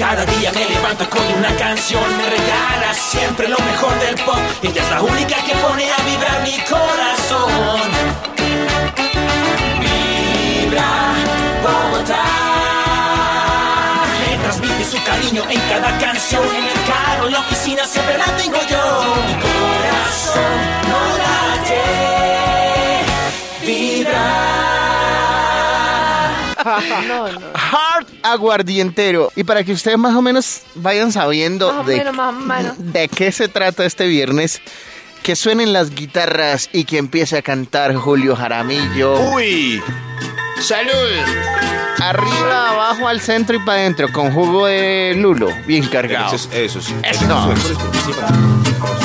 Cada día me levanto con una canción, me regala siempre lo mejor del pop. Ella es la única que pone a vibrar mi corazón. Vibra Bogotá. Me transmite su cariño en cada canción, en el carro, en la oficina, siempre la tengo yo. Mi corazón no late, vibra. No, no. Aguardientero. Y para que ustedes más o menos vayan sabiendo Más de, menos, más o menos. de qué se trata este viernes, que suenen las guitarras y que empiece a cantar Julio Jaramillo. Uy, salud. Arriba, abajo, al centro y para adentro, con jugo de lulo, bien cargado. Eso, es- eso sí. Eso. Eso es,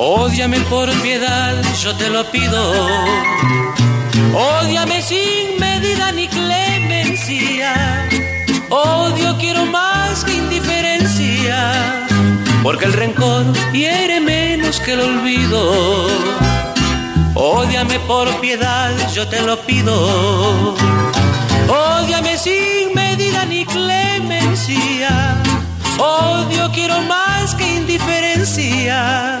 Ódiame por piedad, yo te lo pido. Ódiame sin medida ni clemencia. Odio quiero más que indiferencia. Porque el rencor hiere menos que el olvido. Ódiame por piedad, yo te lo pido. Ódiame sin medida ni clemencia. Odio quiero más que indiferencia.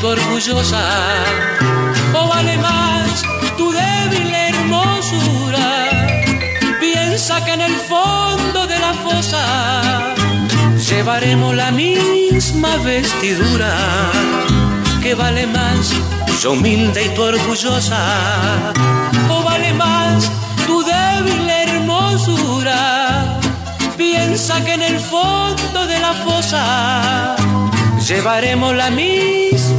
Tu orgullosa? ¿O vale más tu débil hermosura? Piensa que en el fondo de la fosa llevaremos la misma vestidura. ¿Qué vale más, yo humilde y tu orgullosa? ¿O vale más tu débil hermosura? Piensa que en el fondo de la fosa llevaremos la misma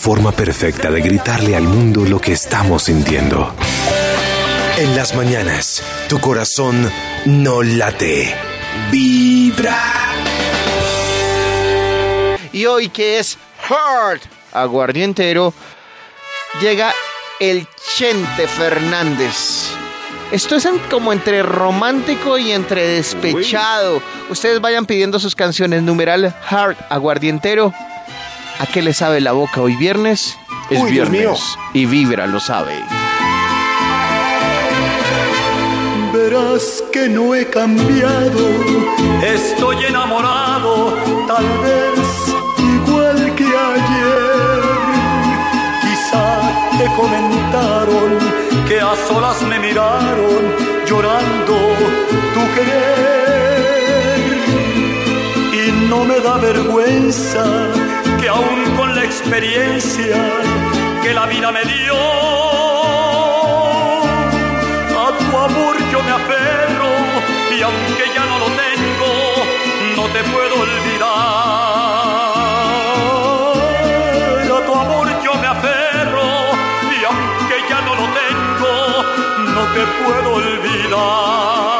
Forma perfecta de gritarle al mundo lo que estamos sintiendo. En las mañanas, tu corazón no late. Vibra. Y hoy que es Hard aguardientero, llega el Chente Fernández. Esto es en- como entre romántico y entre despechado. Ustedes vayan pidiendo sus canciones. Numeral Hard aguardientero. ¿A qué le sabe la boca hoy viernes? Es Uy, Dios viernes. mío. Y Vibra lo sabe. Verás que no he cambiado, Estoy enamorado, tal vez igual que ayer. Quizá te comentaron que a solas me miraron llorando tu querer. Y no me da vergüenza aún con la experiencia que la vida me dio, a tu amor yo me aferro y aunque ya no lo tengo, no te puedo olvidar. A tu amor yo me aferro y aunque ya no lo tengo, no te puedo olvidar.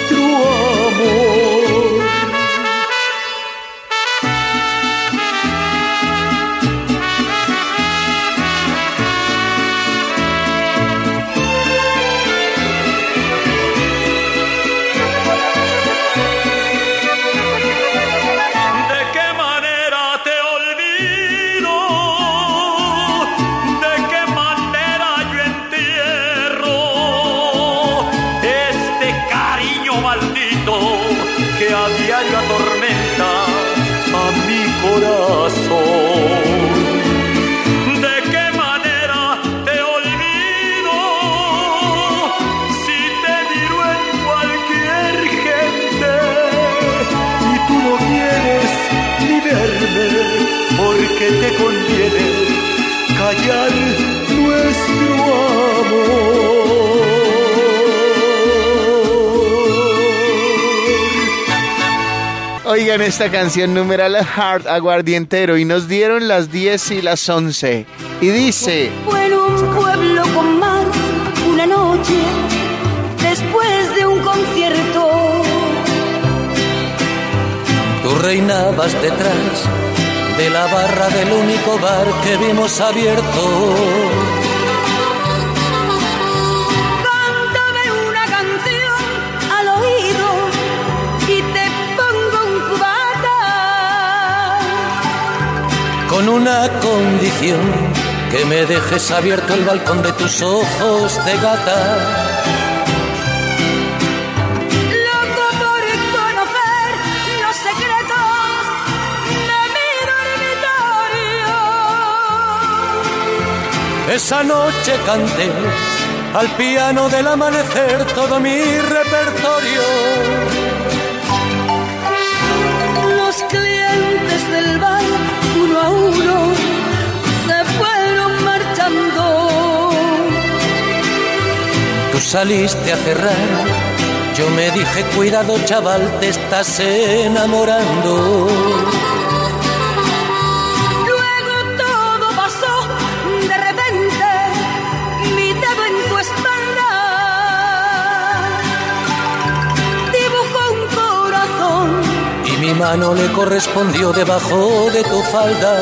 Oigan esta canción numeral Hard Aguardientero y nos dieron las 10 y las 11. Y dice, Fue en un pueblo con mar una noche después de un concierto. Tú reinabas detrás de la barra del único bar que vimos abierto. Con una condición, que me dejes abierto el balcón de tus ojos de gata. Loco por conocer los secretos de mi dormitorio. Esa noche canté al piano del amanecer todo mi repertorio. Saliste a cerrar, yo me dije, cuidado chaval, te estás enamorando. Luego todo pasó de repente, mi dedo en tu espalda. Dibujó un corazón. Y mi mano le correspondió debajo de tu falda.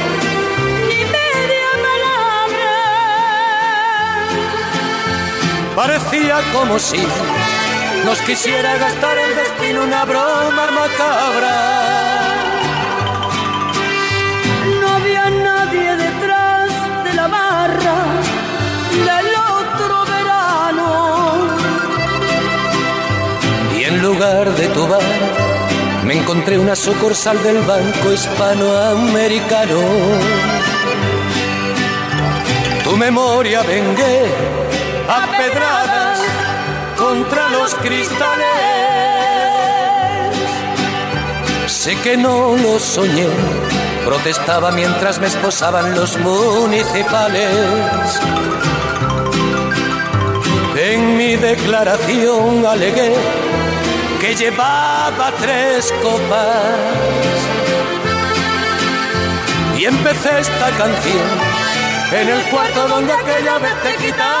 Parecía como si nos quisiera gastar el destino una broma macabra. No había nadie detrás de la barra del otro verano. Y en lugar de tu bar, me encontré una sucursal del Banco Hispanoamericano. tu memoria vengué a pedradas contra los cristales. Sé que no lo soñé, protestaba mientras me esposaban los municipales. En mi declaración alegué que llevaba tres copas y empecé esta canción en el cuarto donde aquella vez te quitaba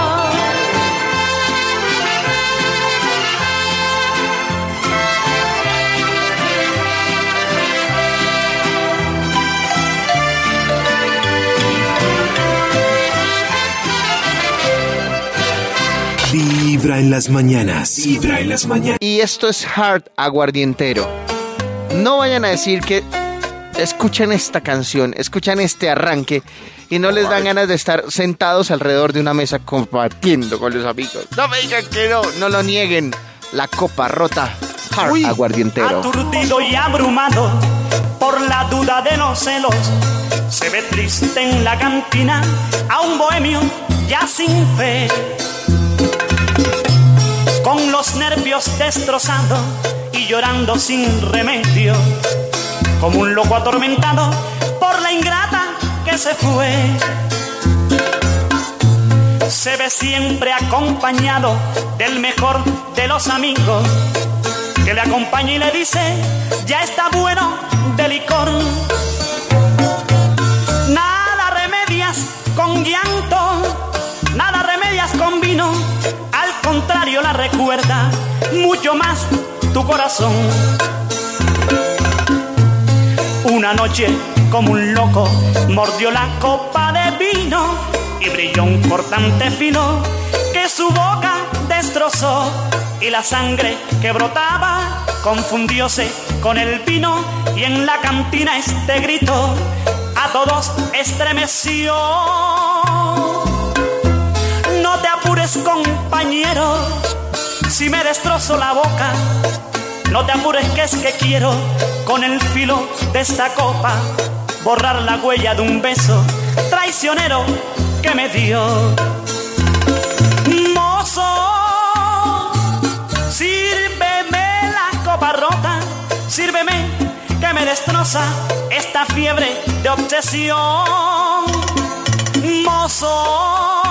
Vibra en las mañanas. Vibra en las mañanas. Y esto es Hard Aguardientero. No vayan a decir que escuchen esta canción, escuchan este arranque y no les dan ganas de estar sentados alrededor de una mesa compartiendo con los amigos. No me digan que no, no lo nieguen. La copa rota. Hard Aguardientero. Aturdido y abrumado por la duda de los celos, se ve triste en la cantina a un bohemio ya sin fe. Con los nervios destrozados y llorando sin remedio, como un loco atormentado por la ingrata que se fue. Se ve siempre acompañado del mejor de los amigos que le acompaña y le dice, ya está bueno de licor. Nada remedias con llanto, nada remedias con vino, contrario la recuerda mucho más tu corazón. Una noche como un loco mordió la copa de vino y brilló un cortante fino que su boca destrozó y la sangre que brotaba confundióse con el vino y en la cantina este grito a todos estremeció. Apures compañero, si me destrozo la boca, no te apures que es que quiero con el filo de esta copa borrar la huella de un beso traicionero que me dio. Mozo, sírveme la copa rota, sírveme que me destroza esta fiebre de obsesión. Mozo,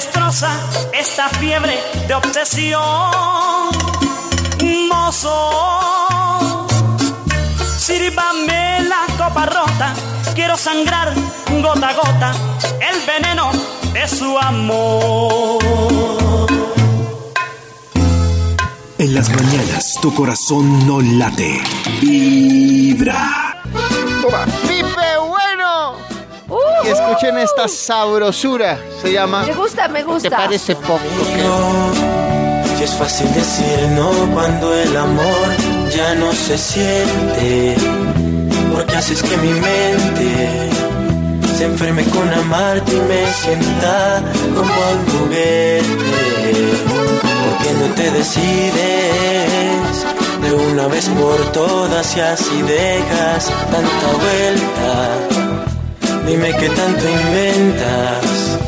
Destroza esta fiebre de obsesión. Mozo, sírvame la copa rota, quiero sangrar gota a gota el veneno de su amor. En las mañanas tu corazón no late. Vibra. ¡Pipe bueno! Escuchen esta sabrosura. Se llama. Me gusta, me ¿Te gusta. parece poco? que- Si es fácil decir no cuando el amor ya no se siente. Porque haces que mi mente se enferme con amarte y me sienta como un juguete. Porque no te decides de una vez por todas y así dejas tanta vuelta. Dime qué tanto inventas.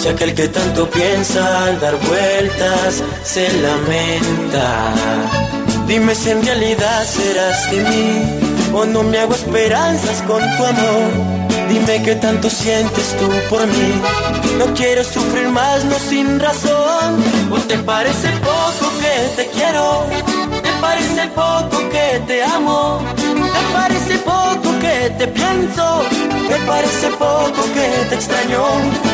Si aquel que tanto piensa al dar vueltas se lamenta. Dime si en realidad serás de mí o no me hago esperanzas con tu amor. Dime qué tanto sientes tú por mí. No quiero sufrir más, no sin razón. ¿O te parece poco que te quiero? ¿Te parece poco que te amo? ¿Te parece poco que te pienso? ¿Te parece poco que te extraño?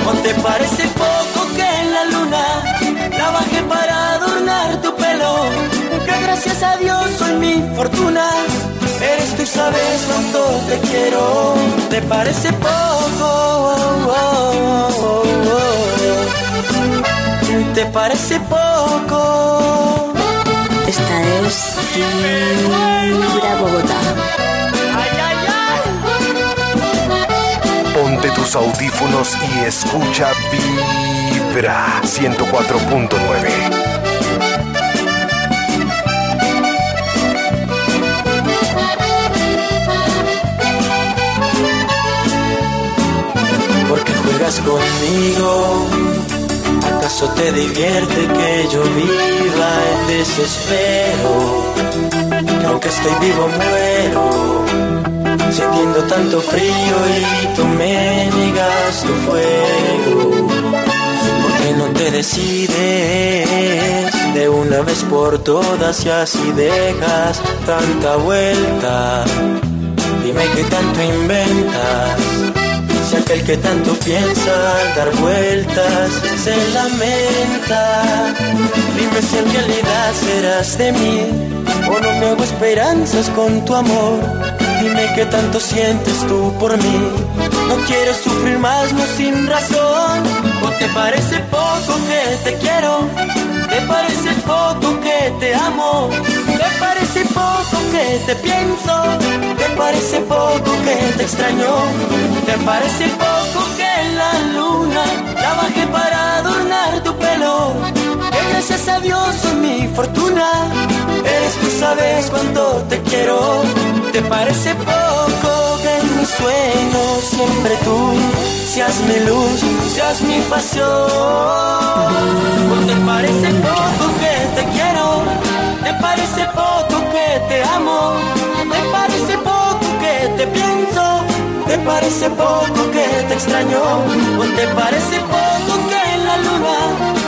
¿O te parece poco que en la luna la bajé para adornar tu pelo? Que gracias a Dios soy mi fortuna. Eres tú sabes cuánto te quiero. ¿Te parece poco? ¿Te parece poco? Esta es Vibra Bogotá. Tus audífonos y escucha Vibra 104.9. porque juegas conmigo. ¿Acaso te divierte que yo viva en desespero? Que aunque estoy vivo muero, sintiendo tanto frío y tú me niegas tu fuego. ¿Por qué no te decides de una vez por todas y así dejas tanta vuelta? Dime qué tanto inventas. Si aquel que tanto piensa al dar vueltas se lamenta. Dime si en realidad serás de mí o no me hago esperanzas con tu amor. Dime qué tanto sientes tú por mí. No quiero sufrir más, no sin razón. ¿O te parece poco que te quiero? ¿Te parece poco que te amo? ¿Te parece poco que te pienso? ¿Te parece poco que te extraño? ¿Te parece poco que la luna la bajé para adornar tu pelo? Gracias a Dios soy mi fortuna. Eres tú sabes cuánto te quiero. ¿Te parece poco que en mis sueños siempre tú seas mi luz, seas mi pasión? ¿O te parece poco que te quiero? ¿Te parece poco que te amo? ¿Te parece poco que te pienso? ¿Te parece poco que te extraño? ¿O te parece poco que en la luna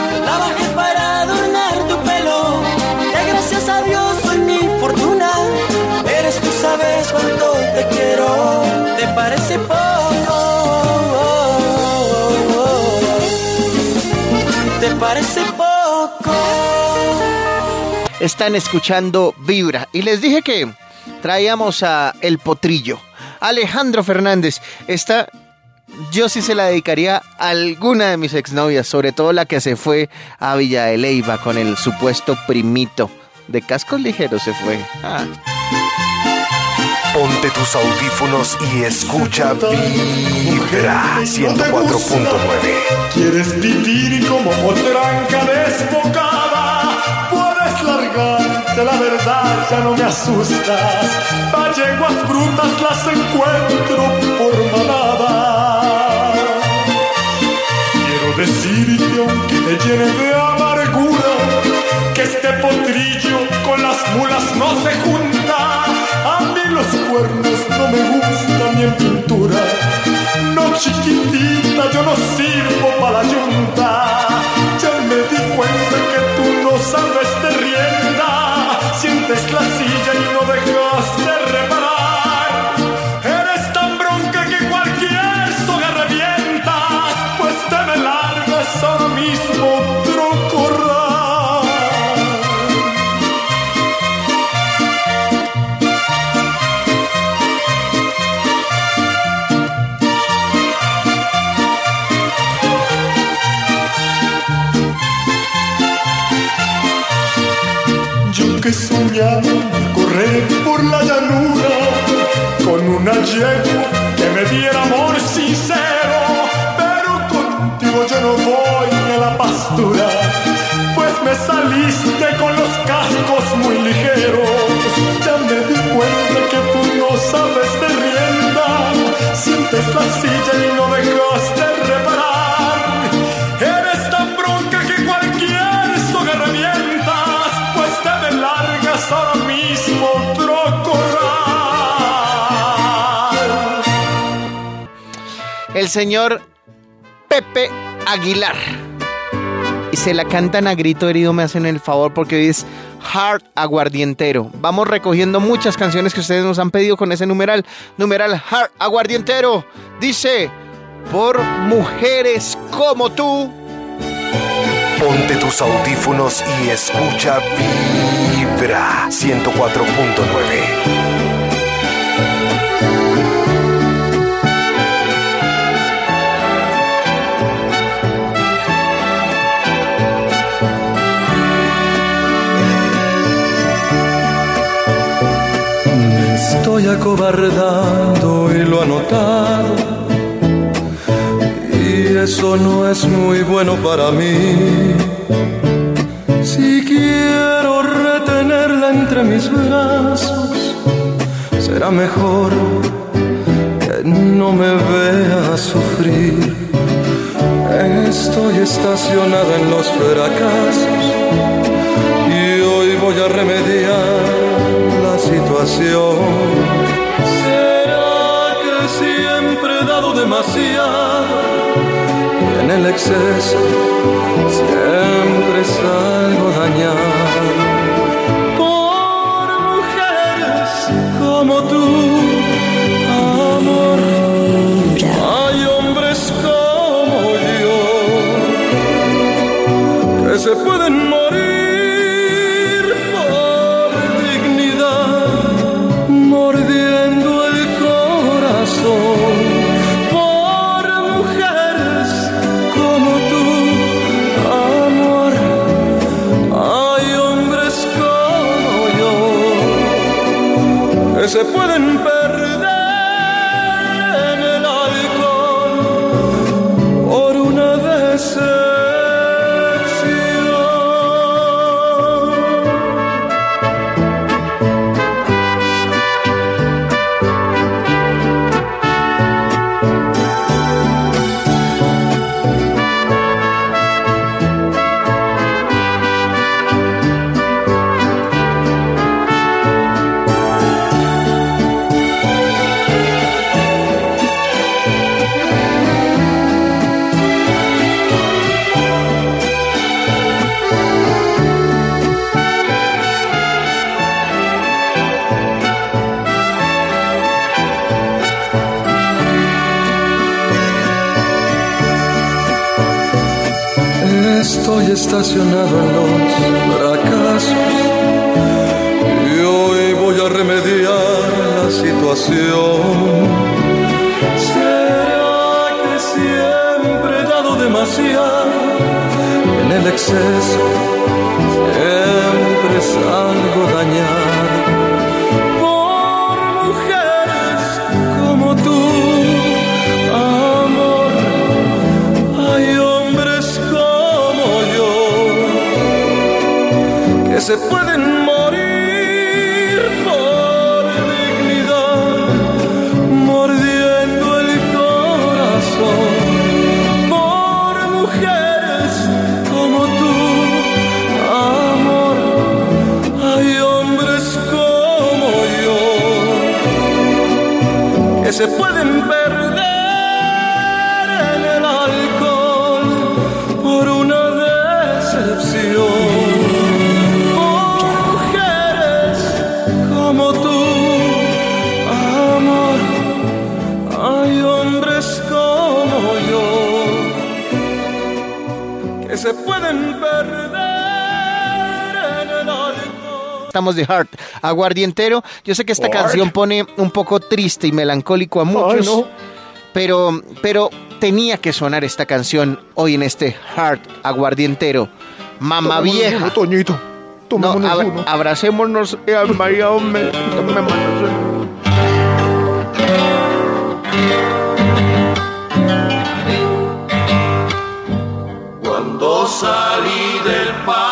soy mi fortuna. Eres tú sabes cuánto te quiero. ¿Te parece poco? ¿Te parece poco? Están escuchando Vibra y les dije que traíamos a El Potrillo. Alejandro Fernández, esta yo sí se la dedicaría a alguna de mis exnovias, sobre todo la que se fue a Villa de Leyva con el supuesto primito. De cascos ligeros se fue. Ah. Ponte tus audífonos y escucha Vibra 104.9. Quieres vivir como potranca desbocada. Puedes largarte, la verdad ya no me asustas. Valleguas brutas las encuentro por manada. Quiero decirte, aunque te llene de amargura, que este potrillo con las mulas no se junta. A mí los cuernos no me gustan ni en pintura. No chiquitita, yo no sirvo para la yunta. Ya me di cuenta que tú no sabes de rienda. Sientes la silla y no dejas de correr por la llanura con una yegua que me diera amor sincero, pero contigo yo no voy a la pastura, pues me saliste con los cascos muy ligeros. Ya me di cuenta que tú no sabes de rienda, sientes la silla y no dejas de reparar. El señor Pepe Aguilar. Y se la cantan a grito herido, me hacen el favor, porque hoy es Hard Aguardientero. Vamos recogiendo muchas canciones que ustedes nos han pedido con ese numeral. Numeral Hard Aguardientero. Dice, por mujeres como tú. Ponte tus audífonos y escucha Vibra 104.9. estoy acobardando y lo ha notado. Y eso no es muy bueno para mí. Si quiero retenerla entre mis brazos, será mejor que no me vea sufrir. Estoy estacionada en los fracasos y hoy voy a remediar situación. ¿Será que siempre he dado demasiado? Y en el exceso siempre salgo dañado. Por mujeres como tú, amor. Hay hombres como yo que se pueden se Estamos de Heart Aguardientero. Yo sé que esta Heart. canción pone un poco triste y melancólico a muchos, no. pero, pero tenía que sonar esta canción hoy en este Heart Aguardientero. Mamá vieja. uno, Toñito. No, abra- uno. abracémonos, eh, María, hombre. Cuando salí del pago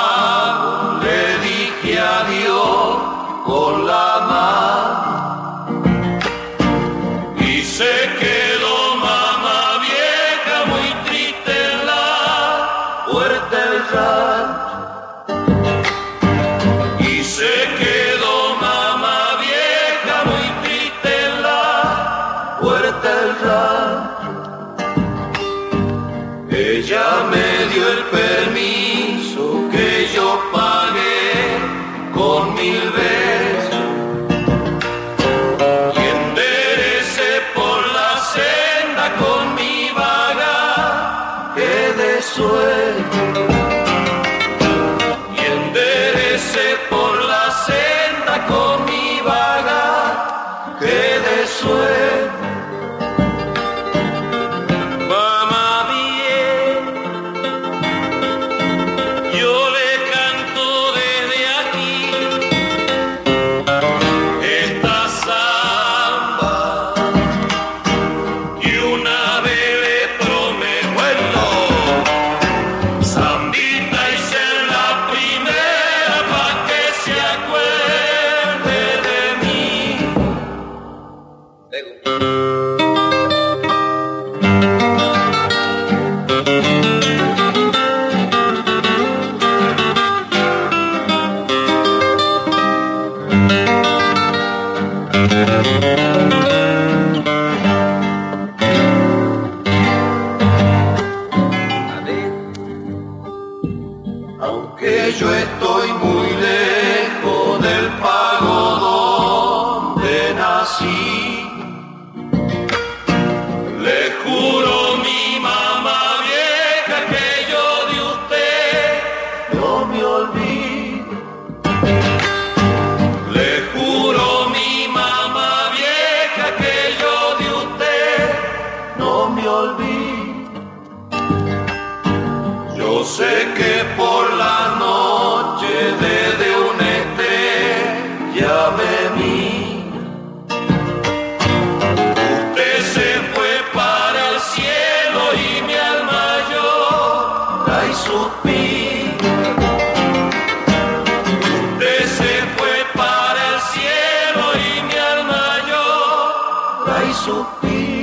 Maracó.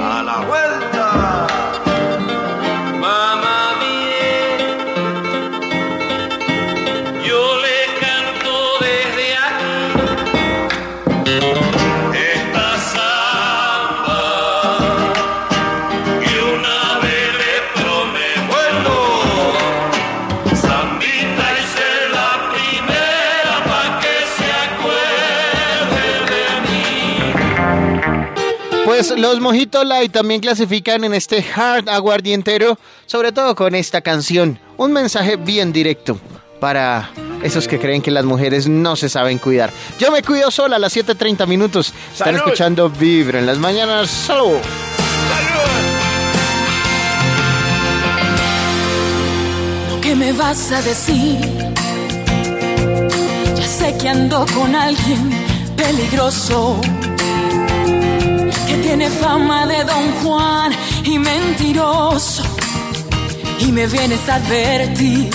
A la vuelta. Pues los Mojito Light también clasifican en este hard aguardientero, sobre todo con esta canción. Un mensaje bien directo para esos que creen que las mujeres no se saben cuidar. Yo me cuido sola a las 7.30 minutos. Están ¡Salud! escuchando Vibra en las mañanas. ¡Salud! ¿Qué me vas a decir? Ya sé que ando con alguien peligroso que tiene fama de Don Juan y mentiroso. Y me vienes a advertir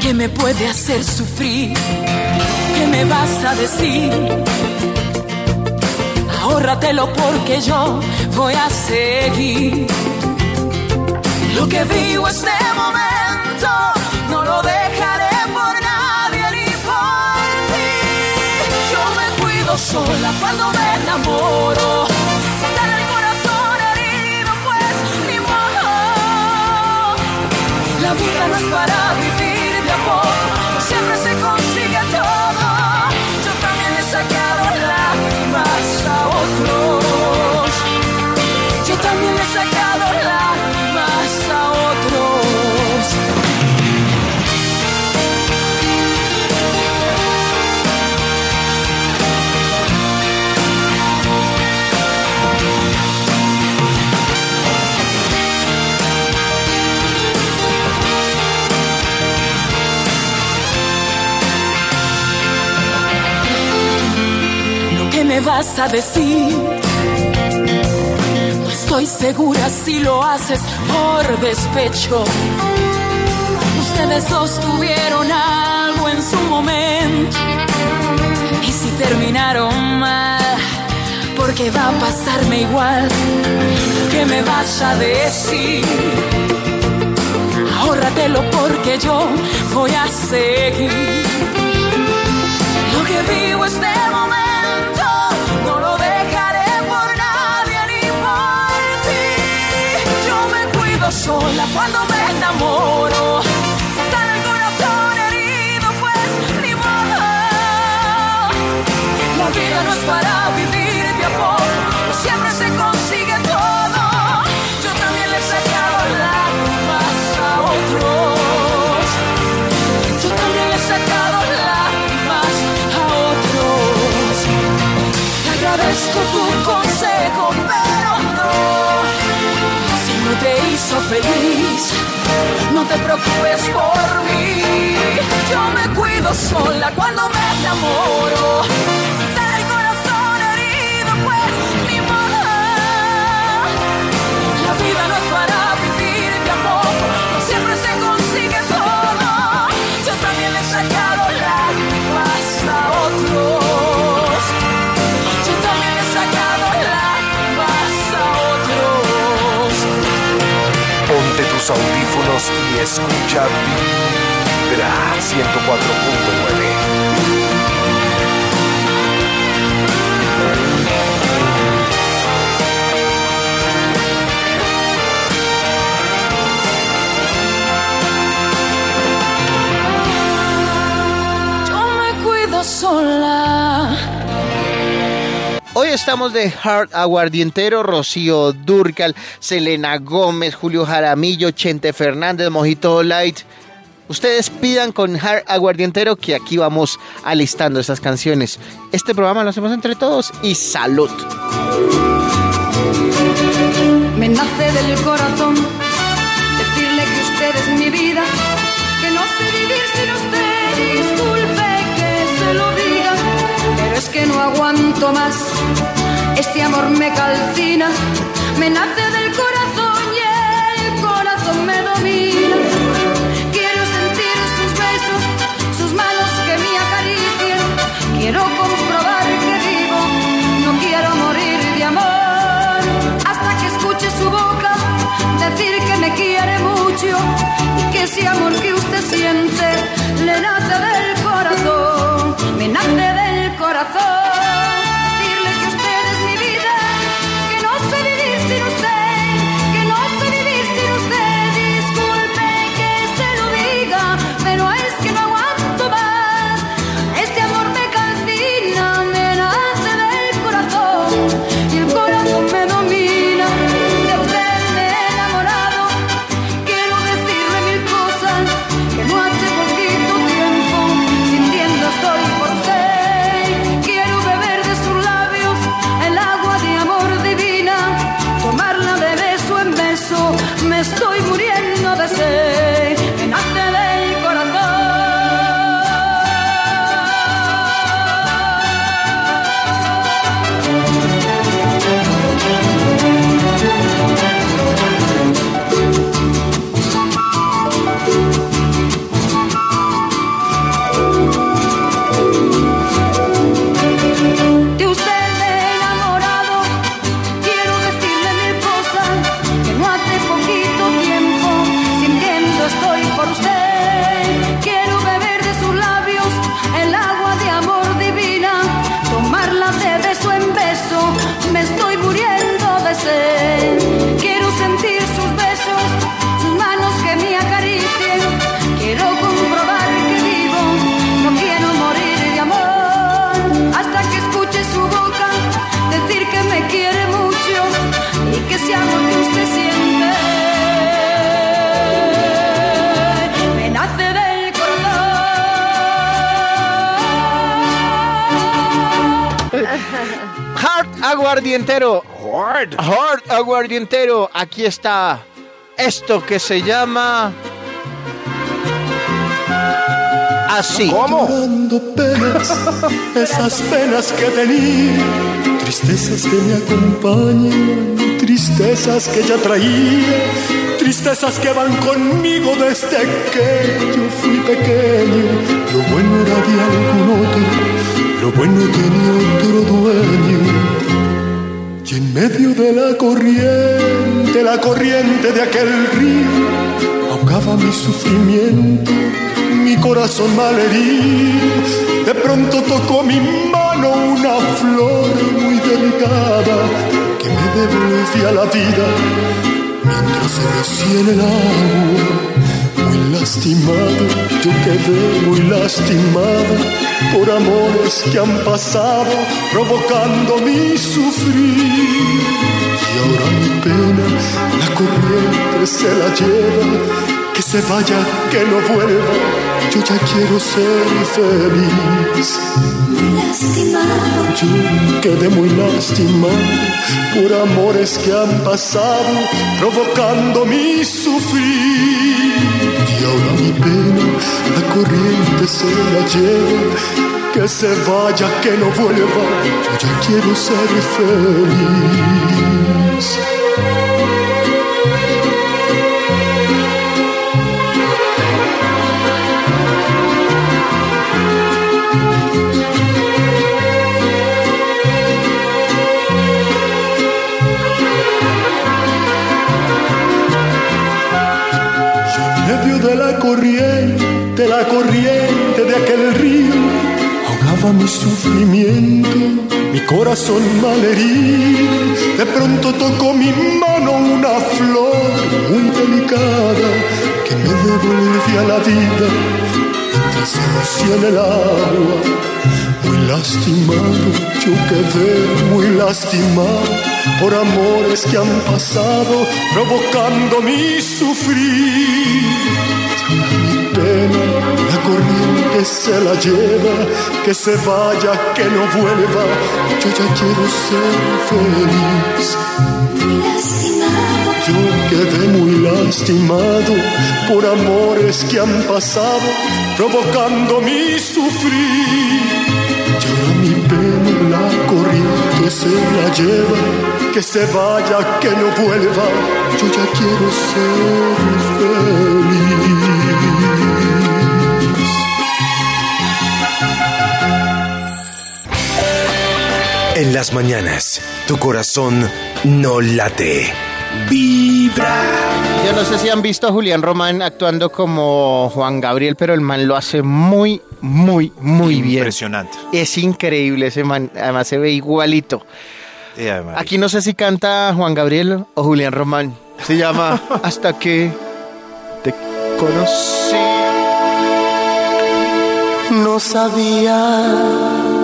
que me puede hacer sufrir. ¿Qué me vas a decir? Ahórratelo porque yo voy a seguir. Lo que vivo este momento no lo dejaré por nadie ni por ti. Yo me cuido sola cuando me enamoro. Vida no es vas a decir No estoy segura si lo haces por despecho. Ustedes dos tuvieron algo en su momento. Y si terminaron mal, porque va a pasarme igual. ¿Qué me vas a decir? Ahórratelo porque yo voy a seguir. Lo que vivo este momento sola cuando me enamoro. hizo feliz. No te preocupes por mí, yo me cuido sola cuando me enamoro. Audífonos y escucha Vibra 104.9. Yo me cuido sola. Hoy estamos de Hard Aguardientero, Rocío Durcal, Selena Gómez, Julio Jaramillo, Chente Fernández, Mojito Light. Ustedes pidan con Hard Aguardientero que aquí vamos alistando estas canciones. Este programa lo hacemos entre todos y salud. Me nace del corazón decirle que usted es mi vida, más. Este amor me calcina, me nace del corazón y el corazón me domina. Quiero sentir sus besos, sus manos que me acaricien. Quiero comprobar que vivo, no quiero morir de amor. Hasta que escuche su boca decir que me quiere mucho y que ese amor que usted siente le nace del corazón, me nace del corazón. Aquí está esto que se llama... Así. Llorando penas, esas penas que tenía, tristezas que me acompañan, tristezas que ya traía, tristezas que van conmigo desde que yo fui pequeño. Lo bueno era de algún otro, lo bueno tenía otro dueño. En medio de la corriente, la corriente de aquel río, ahogaba mi sufrimiento, mi corazón malherido. De pronto tocó mi mano una flor muy delicada que me devolvía la vida mientras se mecía en el agua. Muy lastimado, yo quedé muy lastimado por amores que han pasado provocando mi sufrir. Y ahora mi pena, la corriente se la lleva, que se vaya, que no vuelva, yo ya quiero ser feliz. Muy lastimado, Yo quedé muy lastimado por amores que han pasado provocando mi sufrir. Y ahora mi pena, la corriente se la lleva. Que se vaya, que no vuelva. Yo ya quiero ser feliz. Mi sufrimiento, mi corazón malherido. De pronto tocó mi mano una flor muy delicada que me devolvía la vida mientras se en el agua. Muy lastimado, yo quedé muy lastimado por amores que han pasado provocando mi sufrir. La corriente se la lleva, que se vaya, que no vuelva. Yo ya quiero ser feliz. Yo quedé muy lastimado por amores que han pasado provocando mi sufrir. Llora mi pena, la corriente se la lleva que se vaya, que no vuelva. Yo ya quiero ser feliz. En las mañanas, tu corazón no late. Vibra. Yo no sé si han visto a Julián Román actuando como Juan Gabriel, pero el man lo hace muy, muy, muy bien. Impresionante. Es increíble ese man, además se ve igualito. Aquí no sé si canta Juan Gabriel o Julián Román. Se llama Hasta que te conocí. No sabía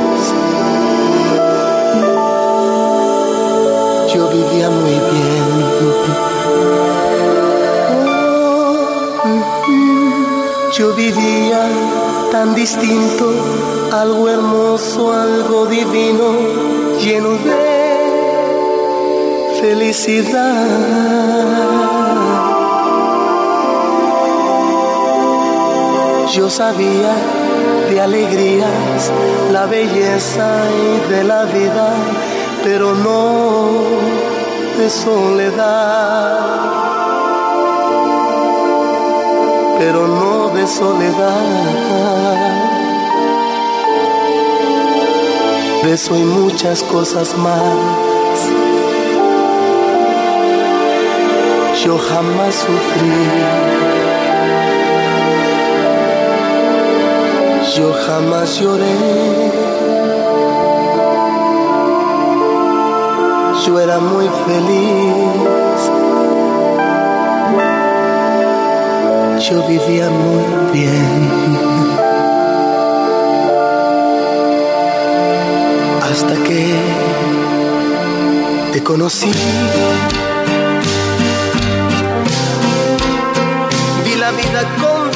Tan distinto, algo hermoso, algo divino, lleno de felicidad. Yo sabía de alegrías, la belleza y de la vida, pero no de soledad. Pero no de soledad. De eso y muchas cosas más. Yo jamás sufrí yo jamás lloré. Yo era muy feliz. Yo vivía muy bien. Hasta que te conocí. Vi la vida con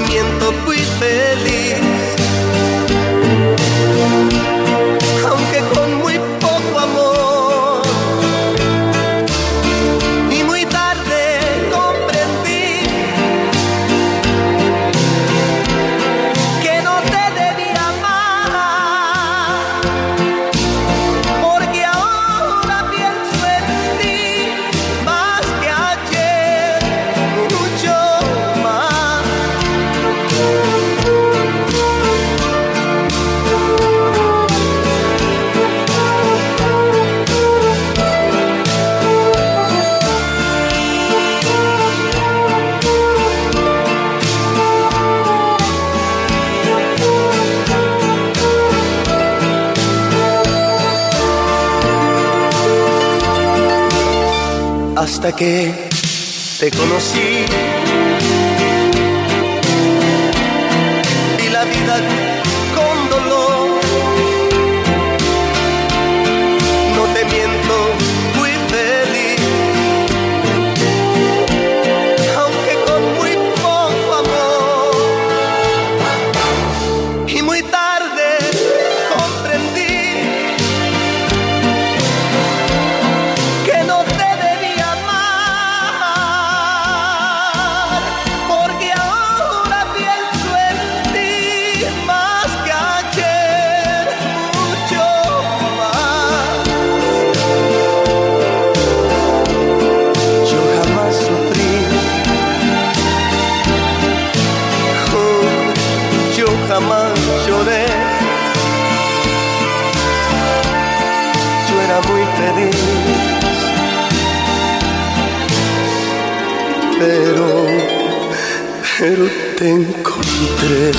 miento, fui feliz. Hasta que te conocí. Y la vida pero, pero te encontré.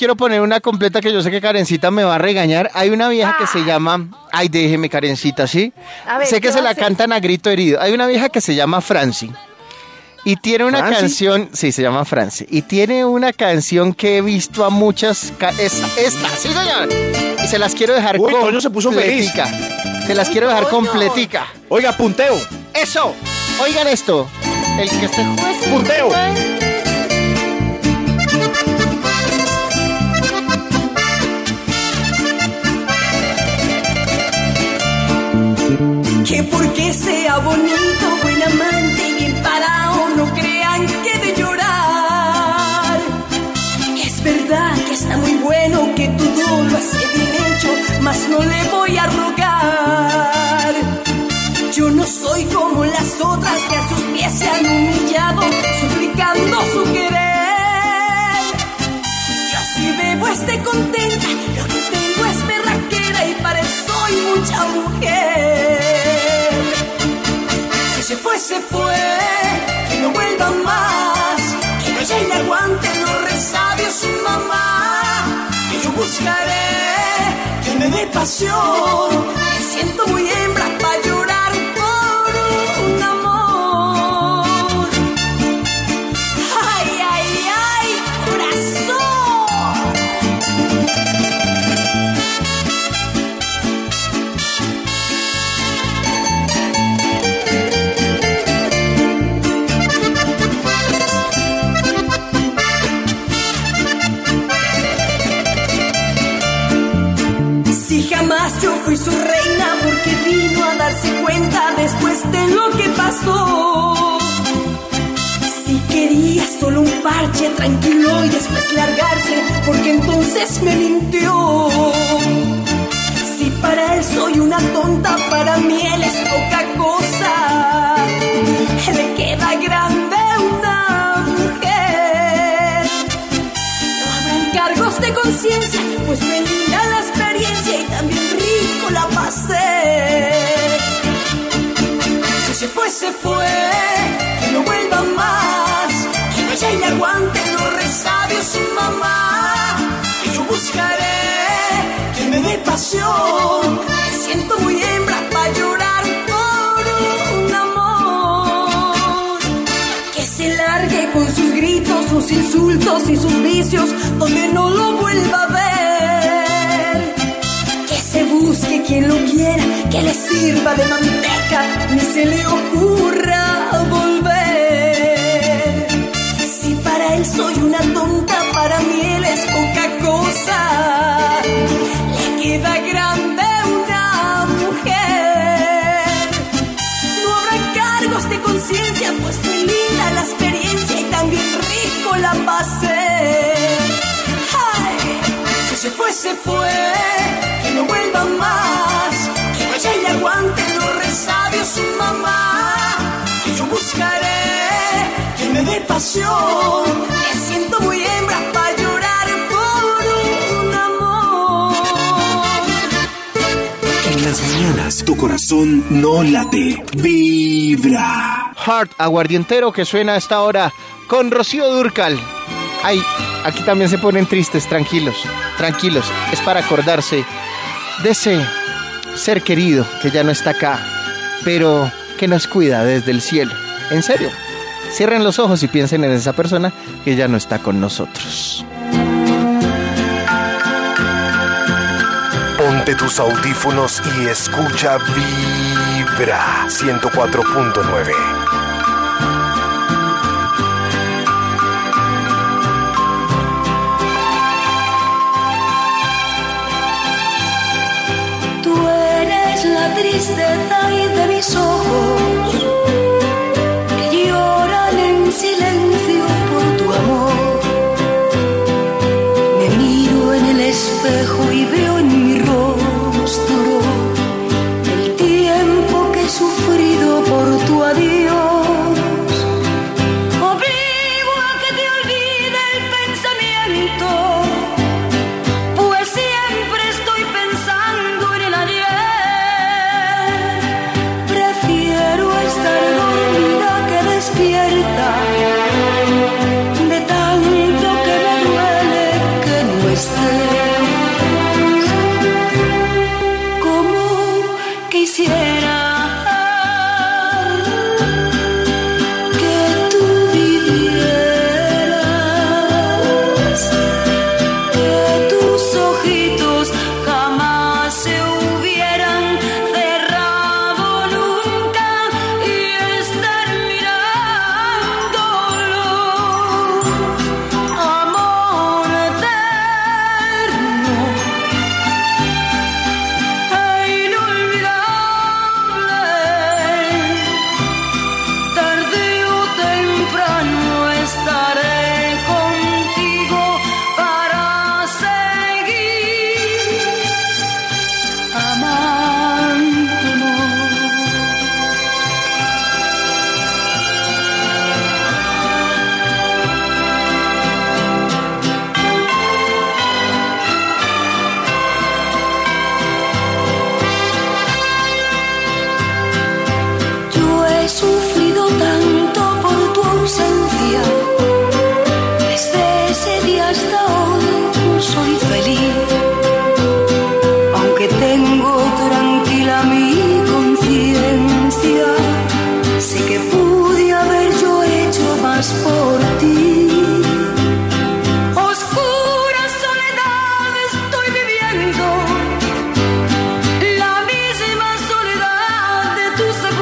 Quiero poner una completa que yo sé que Karencita me va a regañar. Hay una vieja que se llama. Ay, déjeme, Karencita, ¿sí? A ver, sé que ¿qué se la hacer? cantan a grito herido. Hay una vieja que se llama Franci. Y tiene una ¿Franci? canción. Sí, se llama Franci. Y tiene una canción que he visto a muchas. Esta, esta, sí, señor. Y se las quiero dejar Uy, Toño se puso feliz. completica. Se las quiero dejar completica. Oiga, punteo. Eso. Oigan esto. El que esté Punteo. Que porque sea bonito, buen amante y bien parado, no crean que de llorar. Es verdad que está muy bueno, que todo lo hace bien hecho, mas no le voy a rogar. Yo no soy como las otras que a sus pies se han humillado, suplicando su querer. Yo si bebo esté contenta, lo que tengo es berraquera y para eso soy mucha mujer. Se fue, que no vuelva más, que vaya y le aguante los resabios su mamá, que yo buscaré, que me dé pasión, me siento muy hembra fui su reina porque vino a darse cuenta después de lo que pasó. Si quería solo un parche tranquilo y después largarse, porque entonces me mintió. Si para él soy una tonta, para mí él es poca cosa. Le queda grande se fue, que no vuelva más, que vaya y aguante los resabios su mamá. Y yo buscaré que me dé pasión, me siento muy hembra para llorar por un amor. Que se largue con sus gritos, sus insultos y sus vicios, donde no lo vuelva a ver. Quien lo quiera, que le sirva de manteca, ni se le ocurra volver. Si para él soy una tonta, para mí él es poca cosa. Le queda grande una mujer. No habrá cargos de conciencia, pues fue linda la experiencia y también rico la pasé. Ay, si se fue, se fue, no vuelva más, que vaya y aguante los resabios su mamá. Y yo buscaré que me dé pasión, me siento muy hembra para llorar por un amor. En las mañanas tu corazón no late, vibra. Heart aguardientero que suena a esta hora con Rocío Durcal. Ay, aquí también se ponen tristes, tranquilos, tranquilos. Es para acordarse de ese ser querido que ya no está acá, pero que nos cuida desde el cielo. En serio, cierren los ojos y piensen en esa persona que ya no está con nosotros. Ponte tus audífonos y escucha Vibra 104.9. y de mis ojos tout se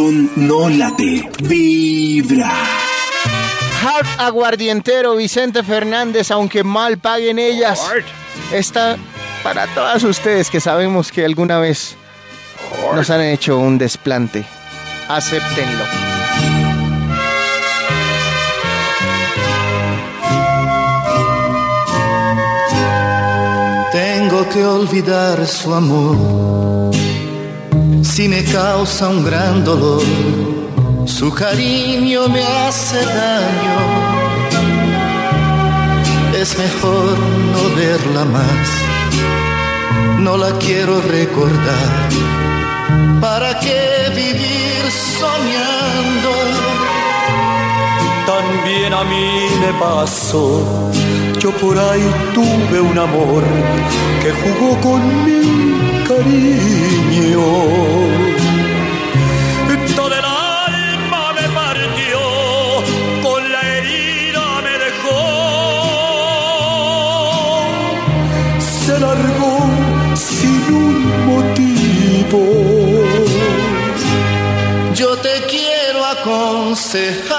corazón no late, vibra. Hard Aguardientero Vicente Fernández, aunque mal paguen ellas. Está para todas ustedes que sabemos que alguna vez nos han hecho un desplante. Acéptenlo. Tengo que olvidar su amor si me causa un gran dolor. Su cariño me hace daño. Es mejor no verla más. No la quiero recordar. ¿Para qué vivir soñando? También a mí me pasó. Yo por ahí tuve un amor que jugó con mi cariño. Todo el alma me partió, con la herida me dejó. Se largó sin un motivo. Yo te quiero aconsejar.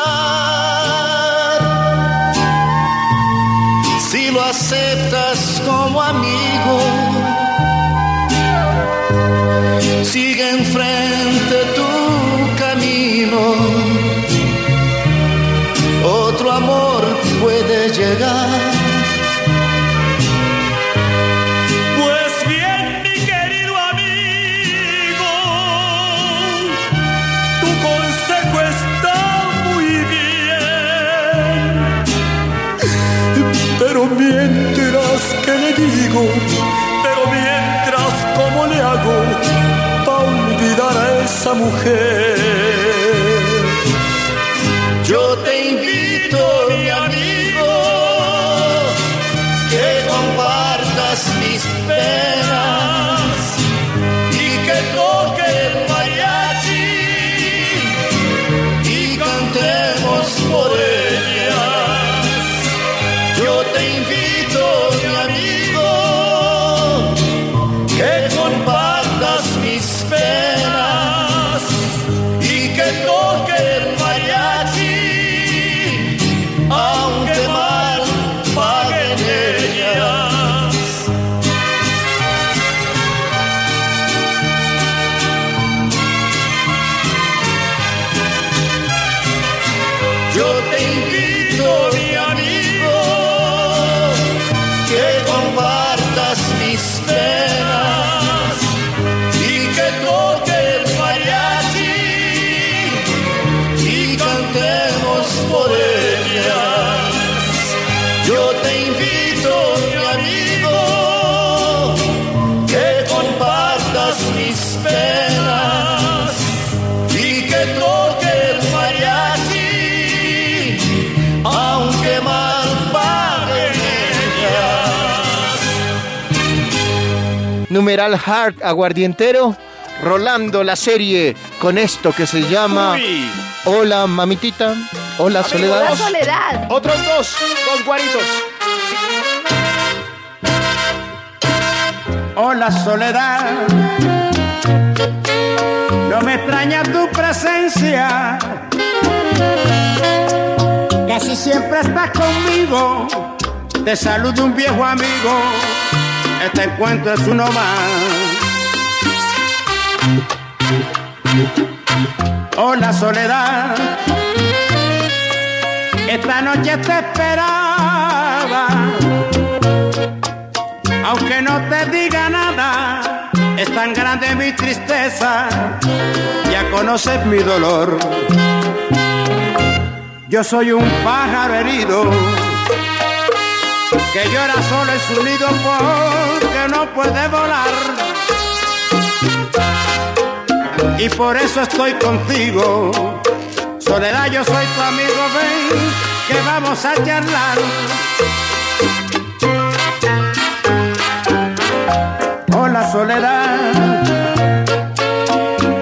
Pero mientras cómo le hago para olvidar a esa mujer. Yo te invito, Numeral Hard Aguardientero. Rolando la serie con esto que se llama Hola Mamitita, Hola Soledad. Hola, Soledad. Otros dos, dos guaritos. Hola soledad, no me extraña tu presencia, casi siempre estás conmigo, te saludo un viejo amigo, este encuentro es uno más. Hola soledad, esta noche te esperaba aunque no te diga nada, es tan grande mi tristeza, ya conoces mi dolor. Yo soy un pájaro herido, que llora solo en su nido porque no puede volar. Y por eso estoy contigo, Soledad, yo soy tu amigo, ven, que vamos a charlar. Hola soledad,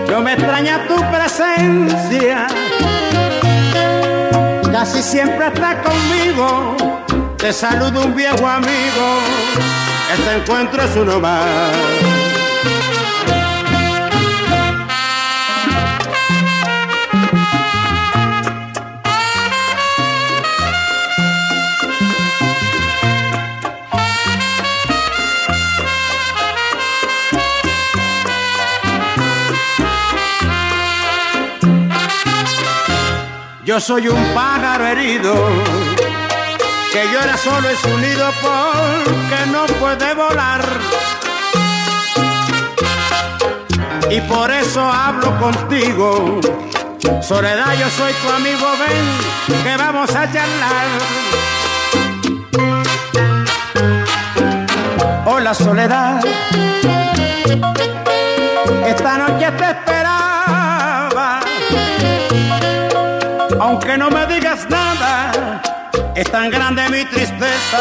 no me extraña tu presencia, casi siempre estás conmigo, te saludo un viejo amigo, este encuentro es uno más. Yo soy un pájaro herido que llora solo en su nido porque no puede volar. Y por eso hablo contigo. Soledad, yo soy tu amigo, ven que vamos a charlar. Hola Soledad, esta noche te es tan grande mi tristeza,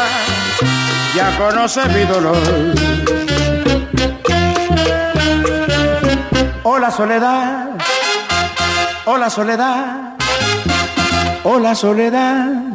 ya conoces mi dolor. Hola Soledad, hola Soledad, hola Soledad.